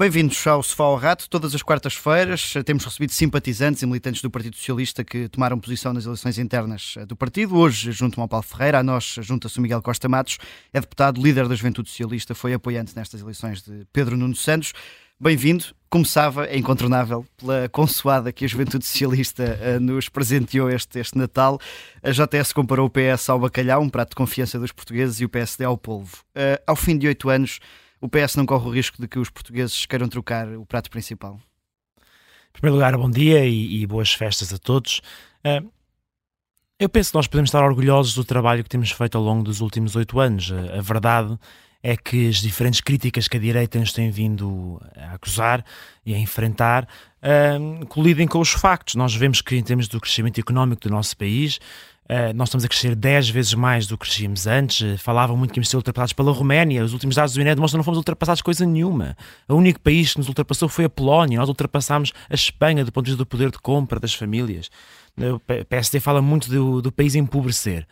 Bem-vindos ao Sofá ao Rato. Todas as quartas-feiras temos recebido simpatizantes e militantes do Partido Socialista que tomaram posição nas eleições internas do partido. Hoje, junto ao Paulo Ferreira, a nós junta-se o Miguel Costa Matos, é deputado, líder da Juventude Socialista, foi apoiante nestas eleições de Pedro Nuno Santos. Bem-vindo. Começava, é incontornável, pela consoada que a Juventude Socialista nos presenteou este, este Natal. A JS comparou o PS ao bacalhau, um prato de confiança dos portugueses, e o PSD ao polvo. Uh, ao fim de oito anos, o PS não corre o risco de que os portugueses queiram trocar o prato principal? Em primeiro lugar, bom dia e, e boas festas a todos. Uh, eu penso que nós podemos estar orgulhosos do trabalho que temos feito ao longo dos últimos oito anos. A, a verdade é que as diferentes críticas que a direita nos tem vindo a acusar e a enfrentar uh, colidem com os factos. Nós vemos que, em termos do crescimento económico do nosso país, Uh, nós estamos a crescer 10 vezes mais do que crescíamos antes. Uh, falavam muito que íamos ser ultrapassados pela Roménia. Os últimos dados do INE demonstram que não fomos ultrapassados coisa nenhuma. O único país que nos ultrapassou foi a Polónia. Nós ultrapassámos a Espanha do ponto de vista do poder de compra das famílias. Uh, o PSD fala muito do, do país empobrecer.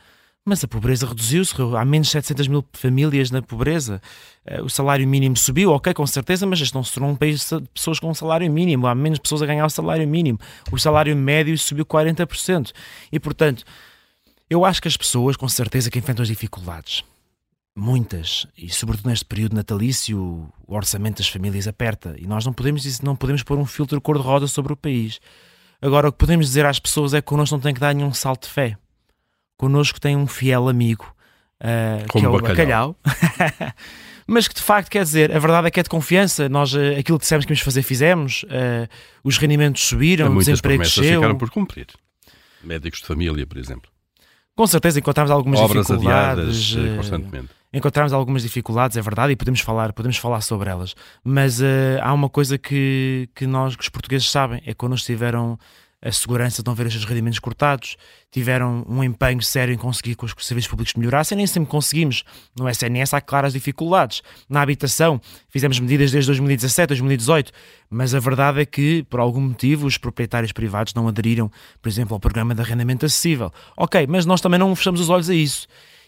Mas a pobreza reduziu-se, há menos de 700 mil famílias na pobreza. O salário mínimo subiu, ok, com certeza, mas este não se tornou um país de pessoas com um salário mínimo. Há menos pessoas a ganhar o salário mínimo. O salário médio subiu 40%. E, portanto, eu acho que as pessoas, com certeza, que enfrentam as dificuldades, muitas, e sobretudo neste período natalício, o orçamento das famílias aperta e nós não podemos, não podemos pôr um filtro cor-de-rosa sobre o país. Agora, o que podemos dizer às pessoas é que connosco não tem que dar nenhum salto de fé. Connosco tem um fiel amigo, uh, que é o bacalhau. bacalhau. mas que de facto quer dizer, a verdade é que é de confiança. Nós, uh, aquilo que dissemos que íamos fazer, fizemos. Uh, os rendimentos subiram, o desemprego desceu. ficaram por cumprir. Médicos de família, por exemplo. Com certeza encontramos algumas Obras dificuldades. Adiadas, eh, constantemente. Encontramos algumas dificuldades, é verdade, e podemos falar, podemos falar sobre elas. Mas uh, há uma coisa que, que nós, que os portugueses sabem, é que quando estiveram a segurança de não ver os seus rendimentos cortados, tiveram um empenho sério em conseguir que os serviços públicos melhorassem, nem sempre conseguimos. No SNS há claras dificuldades. Na habitação, fizemos medidas desde 2017, 2018, mas a verdade é que, por algum motivo, os proprietários privados não aderiram, por exemplo, ao programa de arrendamento acessível. Ok, mas nós também não fechamos os olhos a isso.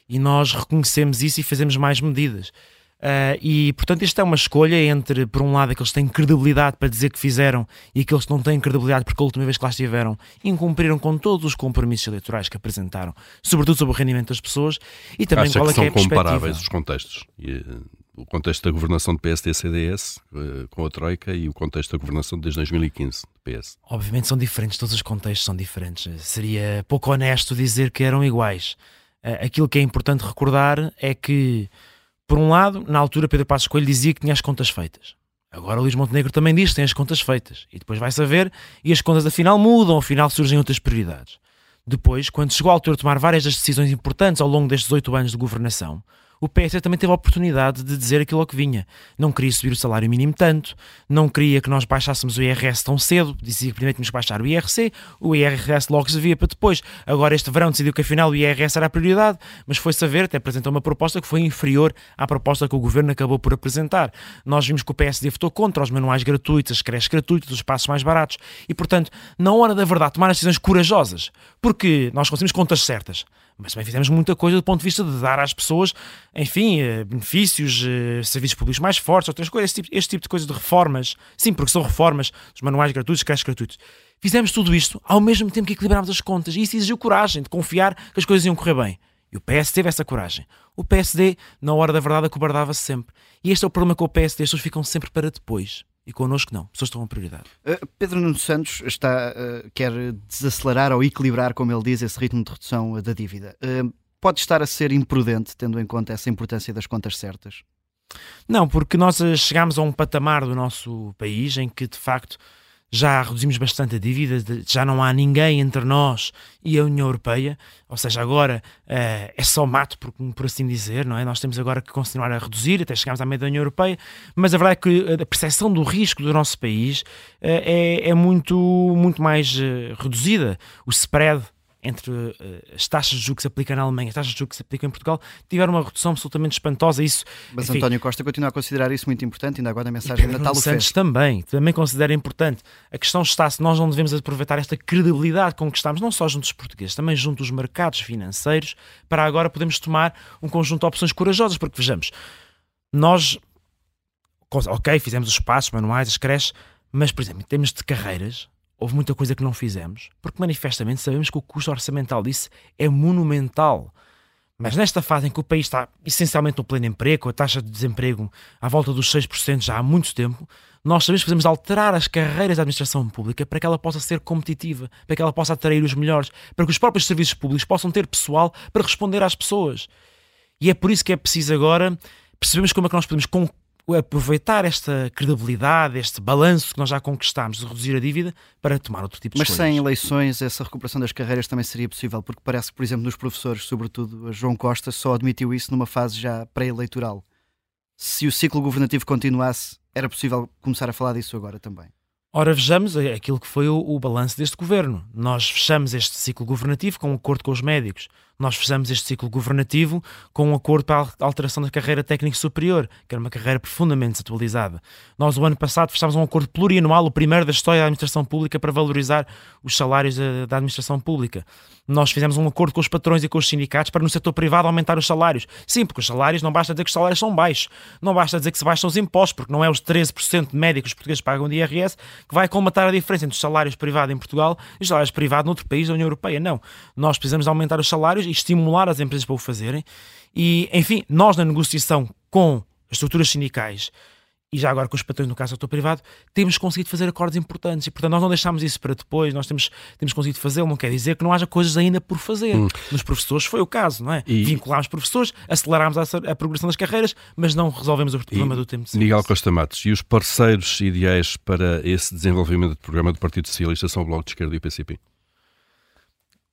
E nós reconhecemos isso e fazemos mais medidas. Uh, e, portanto, isto é uma escolha entre, por um lado, aqueles que têm credibilidade para dizer que fizeram e aqueles que não têm credibilidade porque a última vez que lá estiveram incumpriram com todos os compromissos eleitorais que apresentaram, sobretudo sobre o rendimento das pessoas e também Acha qual que é que são é comparáveis os contextos? E, uh, o contexto da governação de PSD-CDS uh, com a Troika e o contexto da governação desde 2015 de PS. Obviamente são diferentes, todos os contextos são diferentes. Seria pouco honesto dizer que eram iguais. aquilo que é importante recordar é que por um lado, na altura, Pedro Passos Coelho dizia que tinha as contas feitas. Agora Luís Montenegro também diz que tem as contas feitas. E depois vai saber e as contas afinal mudam, afinal surgem outras prioridades. Depois, quando chegou a altura de tomar várias das decisões importantes ao longo destes oito anos de governação, o PS também teve a oportunidade de dizer aquilo que vinha. Não queria subir o salário mínimo tanto, não queria que nós baixássemos o IRS tão cedo, dizia que primeiro tínhamos que baixar o IRC, o IRS logo se via para depois. Agora este verão decidiu que afinal o IRS era a prioridade, mas foi saber, até apresentou uma proposta que foi inferior à proposta que o governo acabou por apresentar. Nós vimos que o PSD votou contra os manuais gratuitos, as creches gratuitas, os espaços mais baratos e, portanto, na hora da verdade, tomar decisões corajosas, porque nós conseguimos contas certas mas também fizemos muita coisa do ponto de vista de dar às pessoas, enfim, eh, benefícios, eh, serviços públicos mais fortes, outras coisas, este tipo, este tipo de coisas de reformas. Sim, porque são reformas, os manuais gratuitos, creches gratuitos. Fizemos tudo isto ao mesmo tempo que equilibrámos as contas e isso exigiu coragem de confiar que as coisas iam correr bem. E o PS teve essa coragem. O PSD, na hora da verdade, acobardava-se sempre. E este é o problema com o PSD, as pessoas ficam sempre para depois. E connosco não, pessoas estão a prioridade. Uh, Pedro Nuno Santos está, uh, quer desacelerar ou equilibrar, como ele diz, esse ritmo de redução da dívida. Uh, pode estar a ser imprudente, tendo em conta essa importância das contas certas? Não, porque nós chegámos a um patamar do nosso país em que, de facto, já reduzimos bastante a dívida, já não há ninguém entre nós e a União Europeia, ou seja, agora uh, é só mato, por, por, assim dizer, não é? Nós temos agora que continuar a reduzir até chegarmos à meia da União Europeia, mas a verdade é que a percepção do risco do nosso país uh, é, é, muito, muito mais uh, reduzida. O spread entre uh, as taxas de juros que se aplicam na Alemanha e as taxas de juros que se aplicam em Portugal tiveram uma redução absolutamente espantosa. Isso, Mas enfim, António Costa continua a considerar isso muito importante, ainda agora na mensagem de Natal Santos também, também considera importante. A questão está se nós não devemos aproveitar esta credibilidade com que estamos, não só junto dos portugueses, também junto dos mercados financeiros, para agora podermos tomar um conjunto de opções corajosas, porque vejamos, nós ok, fizemos os passos manuais, as creches, mas, por exemplo, em termos de carreiras, houve muita coisa que não fizemos, porque manifestamente sabemos que o custo orçamental disso é monumental. Mas nesta fase em que o país está essencialmente no pleno emprego, a taxa de desemprego à volta dos 6% já há muito tempo, nós sabemos que podemos alterar as carreiras da administração pública para que ela possa ser competitiva, para que ela possa atrair os melhores, para que os próprios serviços públicos possam ter pessoal para responder às pessoas. E é por isso que é preciso agora percebermos como é que nós podemos aproveitar esta credibilidade, este balanço que nós já conquistámos de reduzir a dívida para tomar outro tipo de Mas escolhas. sem eleições, essa recuperação das carreiras também seria possível, porque parece que, por exemplo, nos professores, sobretudo João Costa, só admitiu isso numa fase já pré-eleitoral. Se o ciclo governativo continuasse, era possível começar a falar disso agora também. Ora, vejamos aquilo que foi o, o balanço deste governo. Nós fechamos este ciclo governativo com um acordo com os médicos nós fizemos este ciclo governativo com um acordo para a alteração da carreira técnica superior, que era uma carreira profundamente desatualizada. Nós, o ano passado, fechámos um acordo plurianual, o primeiro da história da administração pública, para valorizar os salários da, da administração pública. Nós fizemos um acordo com os patrões e com os sindicatos para, no setor privado, aumentar os salários. Sim, porque os salários, não basta dizer que os salários são baixos, não basta dizer que se baixam os impostos, porque não é os 13% de médicos portugueses pagam de IRS que vai colmatar a diferença entre os salários privados em Portugal e os salários privados noutro país da União Europeia. Não. Nós precisamos aumentar os salários e estimular as empresas para o fazerem. E, enfim, nós na negociação com as estruturas sindicais e já agora com os patrões no caso do setor privado, temos conseguido fazer acordos importantes e, portanto, nós não deixámos isso para depois, nós temos, temos conseguido fazer, não quer dizer que não haja coisas ainda por fazer. Hum. Nos professores foi o caso, não é? E... Vinculámos professores, acelerámos a, a, progressão das carreiras, mas não resolvemos o problema e do tempo de Miguel Costa Matos, e os parceiros ideais para esse desenvolvimento do programa do Partido Socialista são o Bloco de Esquerda e o PCP?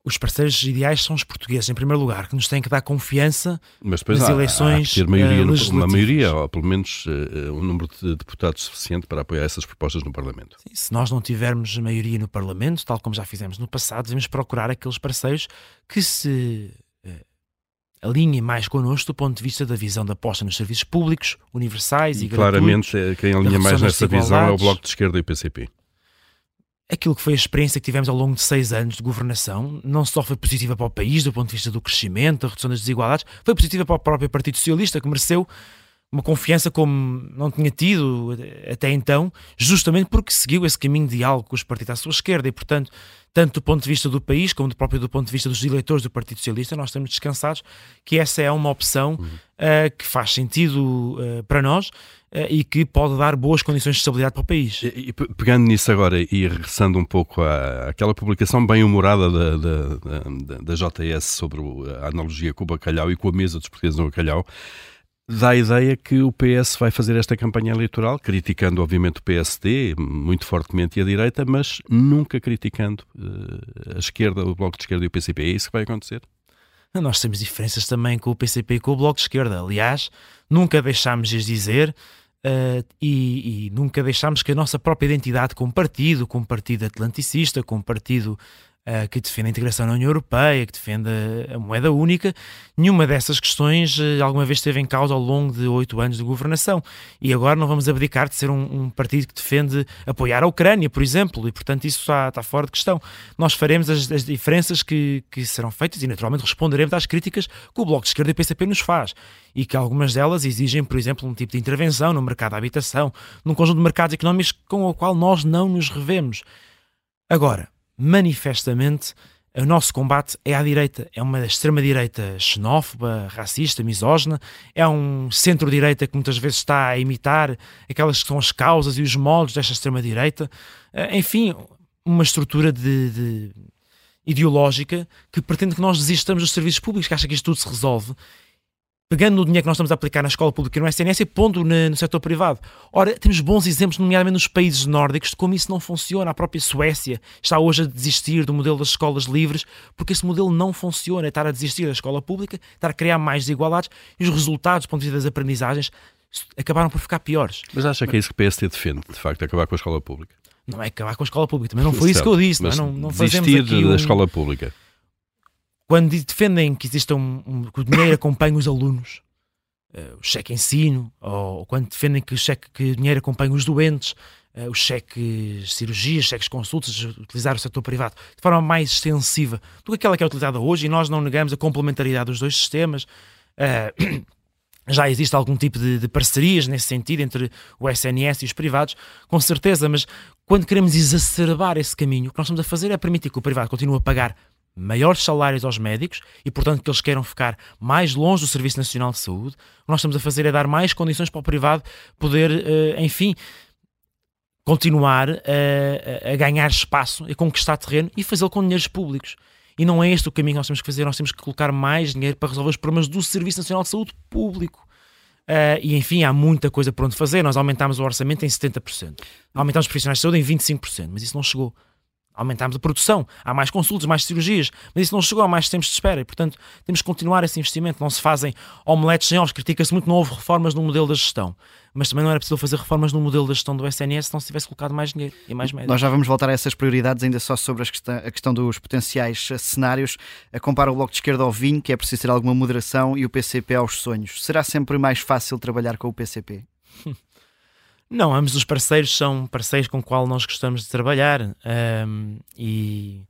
Os parceiros ideais são os portugueses, em primeiro lugar, que nos têm que dar confiança Mas depois nas há, eleições. Há ter maioria, uh, uma maioria, ou pelo menos uh, um número de deputados suficiente para apoiar essas propostas no Parlamento. Sim, se nós não tivermos maioria no Parlamento, tal como já fizemos no passado, devemos procurar aqueles parceiros que se alinhem mais connosco do ponto de vista da visão da aposta nos serviços públicos, universais e, e Claramente, quem alinha mais nessa visão é o Bloco de Esquerda e o PCP aquilo que foi a experiência que tivemos ao longo de seis anos de governação não só foi positiva para o país do ponto de vista do crescimento, da redução das desigualdades, foi positiva para o próprio Partido Socialista, que mereceu uma confiança como não tinha tido até então, justamente porque seguiu esse caminho de diálogo com os partidos à sua esquerda e, portanto, tanto do ponto de vista do país como do próprio do ponto de vista dos eleitores do Partido Socialista, nós estamos descansados que essa é uma opção uh, que faz sentido uh, para nós uh, e que pode dar boas condições de estabilidade para o país. E, e pegando nisso agora e regressando um pouco à, àquela publicação bem humorada da, da, da, da JS sobre a analogia com o bacalhau e com a mesa dos portugueses no bacalhau, dá a ideia que o PS vai fazer esta campanha eleitoral, criticando obviamente o PSD muito fortemente e a direita, mas nunca criticando uh, a esquerda, o Bloco de Esquerda e o PCP. É isso que vai acontecer? Nós temos diferenças também com o PCP e com o Bloco de Esquerda. Aliás, nunca deixámos de dizer uh, e, e, nunca deixámos que a nossa própria identidade como partido, como partido atlanticista, como partido uh, que defende a integração na União Europeia, que defende a moeda única, nenhuma dessas questões uh, alguma vez esteve em causa ao longo de oito anos de governação. E agora não vamos abdicar de ser um, um, partido que defende apoiar a Ucrânia, por exemplo, e portanto isso está, está fora de questão. Nós faremos as, as diferenças que, que serão feitas e naturalmente responderemos às críticas que o Bloco de Esquerda e o PCP nos faz e que algumas delas exigem, por exemplo, um tipo de intervenção no mercado da habitação, num conjunto de mercados económicos com o qual nós não nos revemos. Agora, manifestamente o nosso combate é à direita, é uma extrema-direita xenófoba, racista, misógina, é um centro-direita que muitas vezes está a imitar aquelas que são as causas e os moldes desta extrema-direita, eh, enfim, uma estrutura de, de ideológica que pretende que nós desistamos dos serviços públicos, que acha que isto tudo se resolve pegando o dinheiro que nós estamos a aplicar na escola pública e no SNS e pondo no, no setor privado. Ora, temos bons exemplos, nomeadamente nos países nórdicos, de como isso não funciona. A própria Suécia está hoje a desistir do modelo das escolas livres, porque esse modelo não funciona. É estar a desistir da escola pública, estar a criar mais desigualdades e os resultados, do ponto de vista das aprendizagens, acabaram por ficar piores. Mas acha que é isso que o PSD defende, de facto, acabar com a escola pública? Não é acabar com a escola pública, mas não foi isso que eu disse. Não, é? não, não fazemos desistir da um... escola pública quando defendem que exista um, um, que o dinheiro acompanhe os alunos, uh, o cheque ensino, ou quando defendem que o, cheque, que o dinheiro acompanhe os doentes, uh, os cheques cirurgias, cheques consultas, utilizar o setor privado de forma mais extensiva do que aquela que é utilizada hoje, e nós não negamos a complementaridade dos dois sistemas. Uh, já existe algum tipo de, de, parcerias nesse sentido entre o SNS e os privados, com certeza, mas quando queremos exacerbar esse caminho, o que nós estamos a fazer é permitir que o privado continue a pagar maiores salários aos médicos e, portanto, que eles queiram ficar mais longe do Serviço Nacional de Saúde. O que nós estamos a fazer é dar mais condições para o privado poder, uh, enfim, continuar a, a ganhar espaço, a conquistar terreno e fazê-lo com dinheiros públicos. E não é este o caminho que nós temos que fazer, nós temos que colocar mais dinheiro para resolver os problemas do Serviço Nacional de Saúde público. Uh, e enfim, há muita coisa por onde fazer. Nós aumentámos o orçamento em 70%, aumentámos os profissionais de saúde em 25%, mas isso não chegou aumentámos a produção, há mais consultas, mais cirurgias, mas isso não chegou a mais tempos de espera e, portanto, temos que continuar esse investimento. Não se fazem omeletes sem ovos, critica-se muito, não houve reformas no modelo da gestão, mas também não era possível fazer reformas no modelo da gestão do SNS se não se tivesse colocado mais dinheiro e mais médicos. Nós já vamos voltar a essas prioridades, ainda só sobre a questão dos potenciais cenários. A compara o Bloco de Esquerda ao vinho, que é preciso ter alguma moderação, e o PCP aos sonhos. Será sempre mais fácil trabalhar com o PCP? Não, ambos os parceiros são parceiros com os qual nós gostamos de trabalhar um, e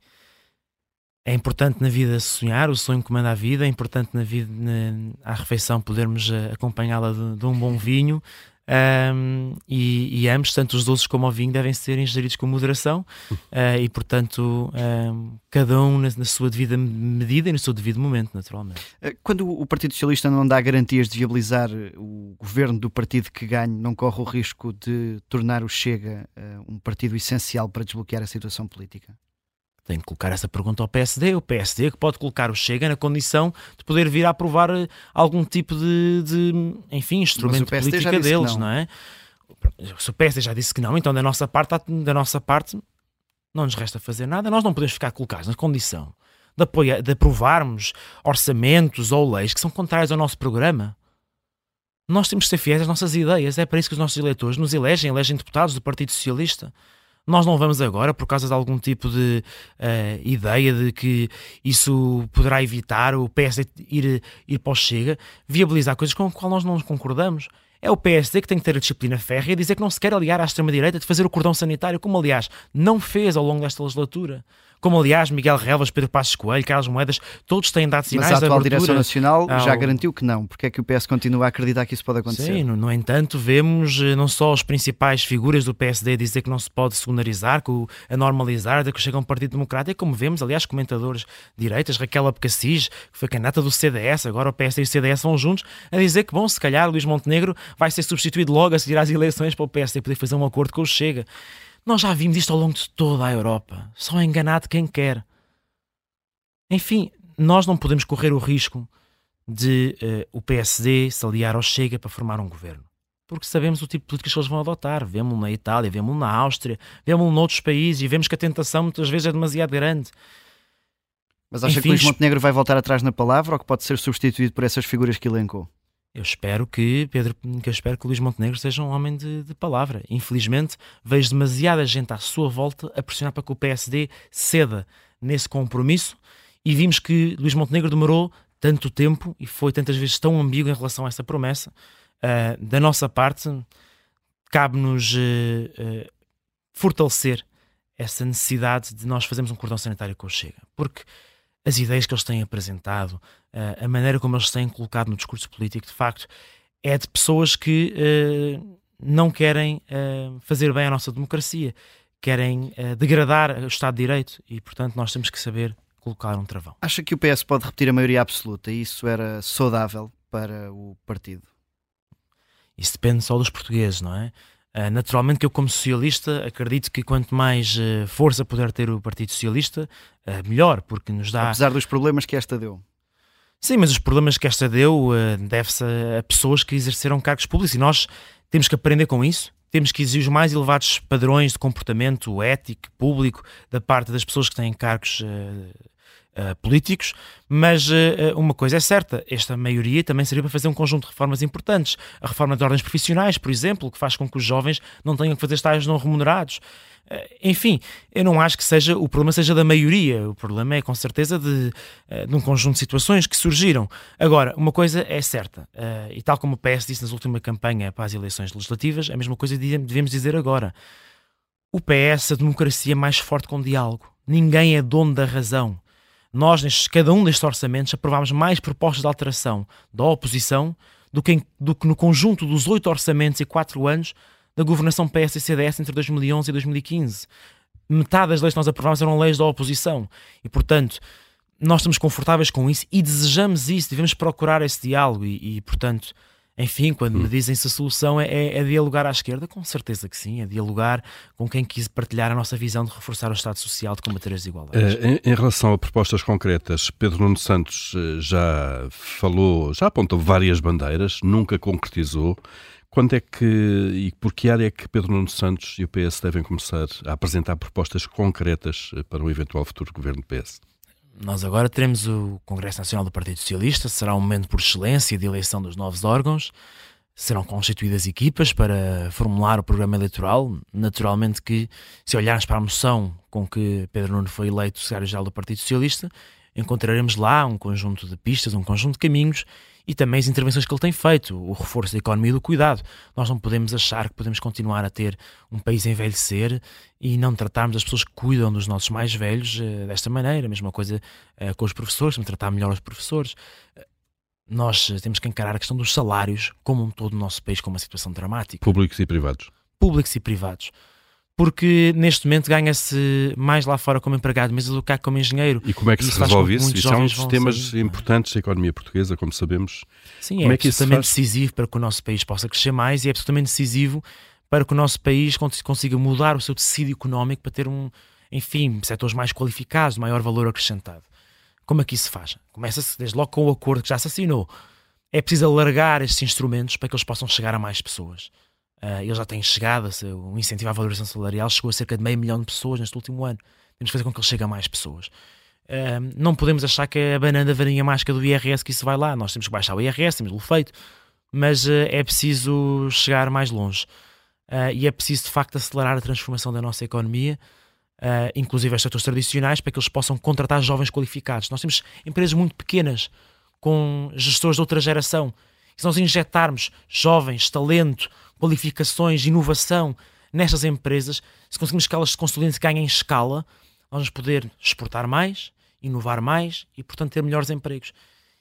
é importante na vida sonhar, o sonho comanda a vida, é importante na vida, na, à refeição, podermos eh, acompanhá-la de, de, um bom vinho, um, e, e, ambos, tanto os doces como o vinho, devem ser ingeridos com moderação uh, e, portanto, um, cada um na, na, sua devida medida e no seu devido momento, naturalmente. Eh, quando o Partido Socialista não dá garantias de viabilizar o governo do partido que ganhe, não corre o risco de tornar o Chega uh, um partido essencial para desbloquear a situação política? Tem que colocar essa pergunta ao PSD, o PSD que pode colocar o Chega na condição de poder vir a aprovar eh, algum tipo de, de enfim, instrumento de política deles, não. não. é? Se o PSD já disse que não, então da nossa parte, da nossa parte não nos resta fazer nada, nós não podemos ficar colocados na condição de, apoiar, de aprovarmos orçamentos ou leis que são contrários ao nosso programa. Nós temos que ser fiéis às nossas ideias, é para isso que os nossos eleitores nos elegem, elegem deputados do Partido Socialista. Nós não vamos agora, por causa de algum tipo de uh, ideia de que isso poderá evitar o PSD ir, ir para o Chega, viabilizar coisas com as quais nós não concordamos. É o PSD que tem que ter a disciplina férrea e dizer que não se quer aliar à extrema-direita de fazer o cordão sanitário, como aliás não fez ao longo desta legislatura como aliás Miguel Relvas, Pedro Passos Coelho, Carlos Moedas, todos têm dado sinais Mas a atual Direção Nacional ao... já garantiu que não. Porque é que o PS continua a acreditar que isso pode acontecer? Sim, no, no, entanto, vemos eh, não só as principais figuras do PSD dizer que não se pode secundarizar, que o, a normalizar, de que chega um Partido Democrático, como vemos, aliás, comentadores direitas, Raquel Abcacis, que foi candidata do CDS, agora o PSD e o CDS vão juntos, a dizer que, bom, se calhar Luís Montenegro vai ser substituído logo a seguir às eleições para o PSD poder fazer um acordo com o Chega. Nós já vimos isto ao longo de toda a Europa. Só é enganado quem quer. Enfim, nós não podemos correr o risco de uh, o PSD se aliar ao Chega para formar um governo. Porque sabemos o tipo de políticas que eles vão adotar. Vemos na Itália, vemos na Áustria, vemos noutros países e vemos que a tentação muitas vezes é demasiado grande. Mas acha Enfim, que Luís Montenegro vai voltar atrás na palavra ou que pode ser substituído por essas figuras que elencou? Eu espero que Pedro, que eu espero que Luís Montenegro seja um homem de, de, palavra. Infelizmente, vejo demasiada gente à sua volta a pressionar para que o PSD ceda nesse compromisso e vimos que Luís Montenegro demorou tanto tempo e foi tantas vezes tão ambíguo em relação a essa promessa. Uh, da nossa parte, cabe-nos uh, uh, fortalecer essa necessidade de nós fazermos um cordão sanitário com o Chega. Porque as ideias que eles têm apresentado, a maneira como eles têm colocado no discurso político, de facto, é de pessoas que não querem fazer bem à nossa democracia, querem degradar o Estado de Direito e, portanto, nós temos que saber colocar um travão. Acha que o PS pode repetir a maioria absoluta e isso era saudável para o partido? Isso depende só dos portugueses, não é? Uh, naturalmente que eu como socialista acredito que quanto mais uh, força puder ter o Partido Socialista, uh, melhor, porque nos dá... Apesar dos problemas que esta deu. Sim, mas os problemas que esta deu deve-se a pessoas que exerceram cargos públicos e nós temos que aprender com isso temos que exigir os mais elevados padrões de comportamento ético, público, da parte das pessoas que têm cargos uh, uh, políticos, mas uh, uma coisa é certa, esta maioria também seria para fazer um conjunto de reformas importantes. A reforma de ordens profissionais, por exemplo, que faz com que os jovens não tenham que fazer estágios não remunerados. Enfim, eu não acho que seja o problema seja da maioria, o problema é com certeza de, de um conjunto de situações que surgiram. Agora, uma coisa é certa, e tal como o PS disse nas últimas campanha para as eleições legislativas, a mesma coisa devemos dizer agora. O PS, a democracia mais forte com diálogo. Ninguém é dono da razão nós, nestes, cada um destes orçamentos, aprovámos mais propostas de alteração da oposição do que, em, do que no conjunto dos oito orçamentos e quatro anos da governação PS e CDS entre 2011 e 2015. Metade das leis que nós aprovámos eram leis da oposição. E, portanto, nós estamos confortáveis com isso e desejamos isso, devemos procurar esse diálogo e, e portanto, enfim, quando me hum. dizem se a solução é, é, é, dialogar à esquerda, com certeza que sim, é dialogar com quem quis partilhar a nossa visão de reforçar o Estado Social, de combater as desigualdades. Eh, em, em, relação a propostas concretas, Pedro Nuno Santos eh, já falou, já apontou várias bandeiras, nunca concretizou. Quando é que e por que área é que Pedro Nuno Santos e o PS devem começar a apresentar propostas concretas eh, para um eventual futuro governo do PS? Nós agora teremos o Congresso Nacional do Partido Socialista, será um momento por excelência de eleição dos novos órgãos, serão constituídas equipas para formular o programa eleitoral. Naturalmente que, se olharmos para a moção com que Pedro Nuno foi eleito secretário-geral do Partido Socialista, encontraremos lá um conjunto de pistas, um conjunto de caminhos e também as intervenções que ele tem feito, o reforço da economia e do cuidado. Nós não podemos achar que podemos continuar a ter um país a envelhecer e não tratarmos as pessoas que cuidam dos nossos mais velhos uh, desta maneira. A mesma coisa uh, com os professores, de tratar melhor os professores. Uh, nós temos que encarar a questão dos salários como um todo no nosso país com uma situação dramática. Públicos e privados. Públicos e privados porque neste momento ganha-se mais lá fora como empregado, mas do que como engenheiro. E como é que se resolve isso? Isso é um dos temas importantes da economia portuguesa, como sabemos. Sim, como é, é absolutamente decisivo para que o nosso país possa crescer mais e é absolutamente decisivo para que o nosso país consiga mudar o seu tecido económico para ter um, enfim, setores mais qualificados, maior valor acrescentado. Como é que isso se faz? Começa-se desde logo com o acordo que já se assinou. É preciso alargar estes instrumentos para que eles possam chegar a mais pessoas. Uh, já tem chegado, o incentivo à valorização salarial chegou a cerca de meio milhão de pessoas neste último ano. Temos que fazer com que ele chegue a mais pessoas. Uh, não podemos achar que é a banana da varinha mágica do IRS que isso vai lá. Nós temos que baixar o IRS, temos o feito, mas uh, é preciso chegar mais longe. e é preciso, de facto, acelerar a transformação da nossa economia, inclusive os setores tradicionais, para que eles possam contratar jovens qualificados. Nós temos empresas muito pequenas, com gestores de outra geração. E se nós injetarmos jovens, talento, qualificações, inovação nestas empresas, se conseguimos que elas se consolidem e ganhem escala, vamos poder exportar mais, inovar mais e, portanto, ter melhores empregos.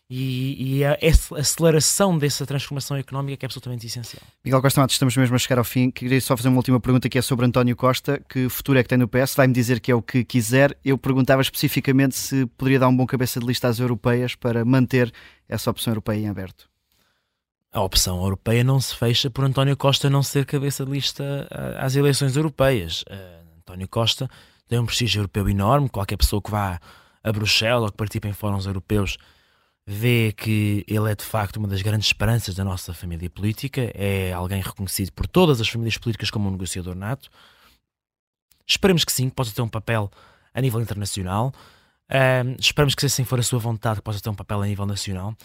E, e a aceleração dessa transformação económica que é absolutamente essencial. Miguel Costa Matos, estamos mesmo a chegar ao fim. Queria só fazer uma última pergunta que é sobre António Costa. Que futuro é que tem no PS? Vai-me dizer que é o que quiser. Eu perguntava especificamente se poderia dar um bom cabeça de lista às europeias para manter essa opção europeia em aberto a opção europeia não se fecha por António Costa não ser cabeça de lista às eleições europeias. Uh, António Costa tem um prestígio europeu enorme. Qualquer pessoa que vá a Bruxelas ou que participe em fóruns europeus vê que ele é de facto uma das grandes esperanças da nossa família política. É alguém reconhecido por todas as famílias políticas como um negociador nato. Esperemos que sim, que possa ter um papel a nível internacional. Uh, esperamos que, se assim for a sua vontade, possa ter um papel a nível nacional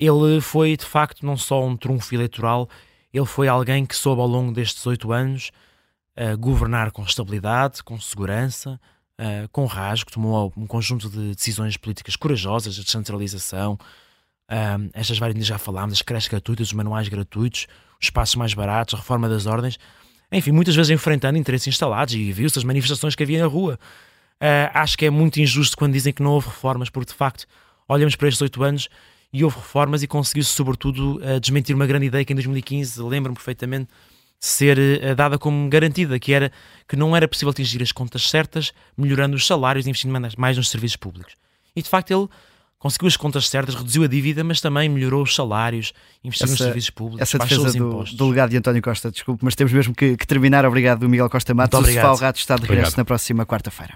ele foi de facto não só um trunfo eleitoral, ele foi alguém que soube ao longo destes oito anos uh, governar com estabilidade, com segurança, uh, com rasgo, tomou um conjunto de decisões políticas corajosas, a descentralização, uh, estas várias já falámos, as creches gratuitas, os manuais gratuitos, os espaços mais baratos, a reforma das ordens, enfim, muitas vezes enfrentando interesses instalados e viu-se as manifestações que havia na rua. Acho que é muito injusto quando dizem que não houve reformas, porque de facto olhamos para estes oito anos e houve reformas e conseguiu-se, sobretudo, desmentir uma grande ideia que em 2015, lembro-me perfeitamente, ser uh, dada como garantida, que era que não era possível atingir as contas certas, melhorando os salários e investindo mais nos serviços públicos. E de facto ele conseguiu as contas certas, reduziu a dívida, mas também melhorou os salários, investiu essa, nos serviços públicos, essa defesa os impostos. Do, do legado de António Costa, desculpe, mas temos mesmo que, que terminar. Obrigado, Miguel Costa Matos. O Sofá ao Rato está de regresso na próxima quarta-feira.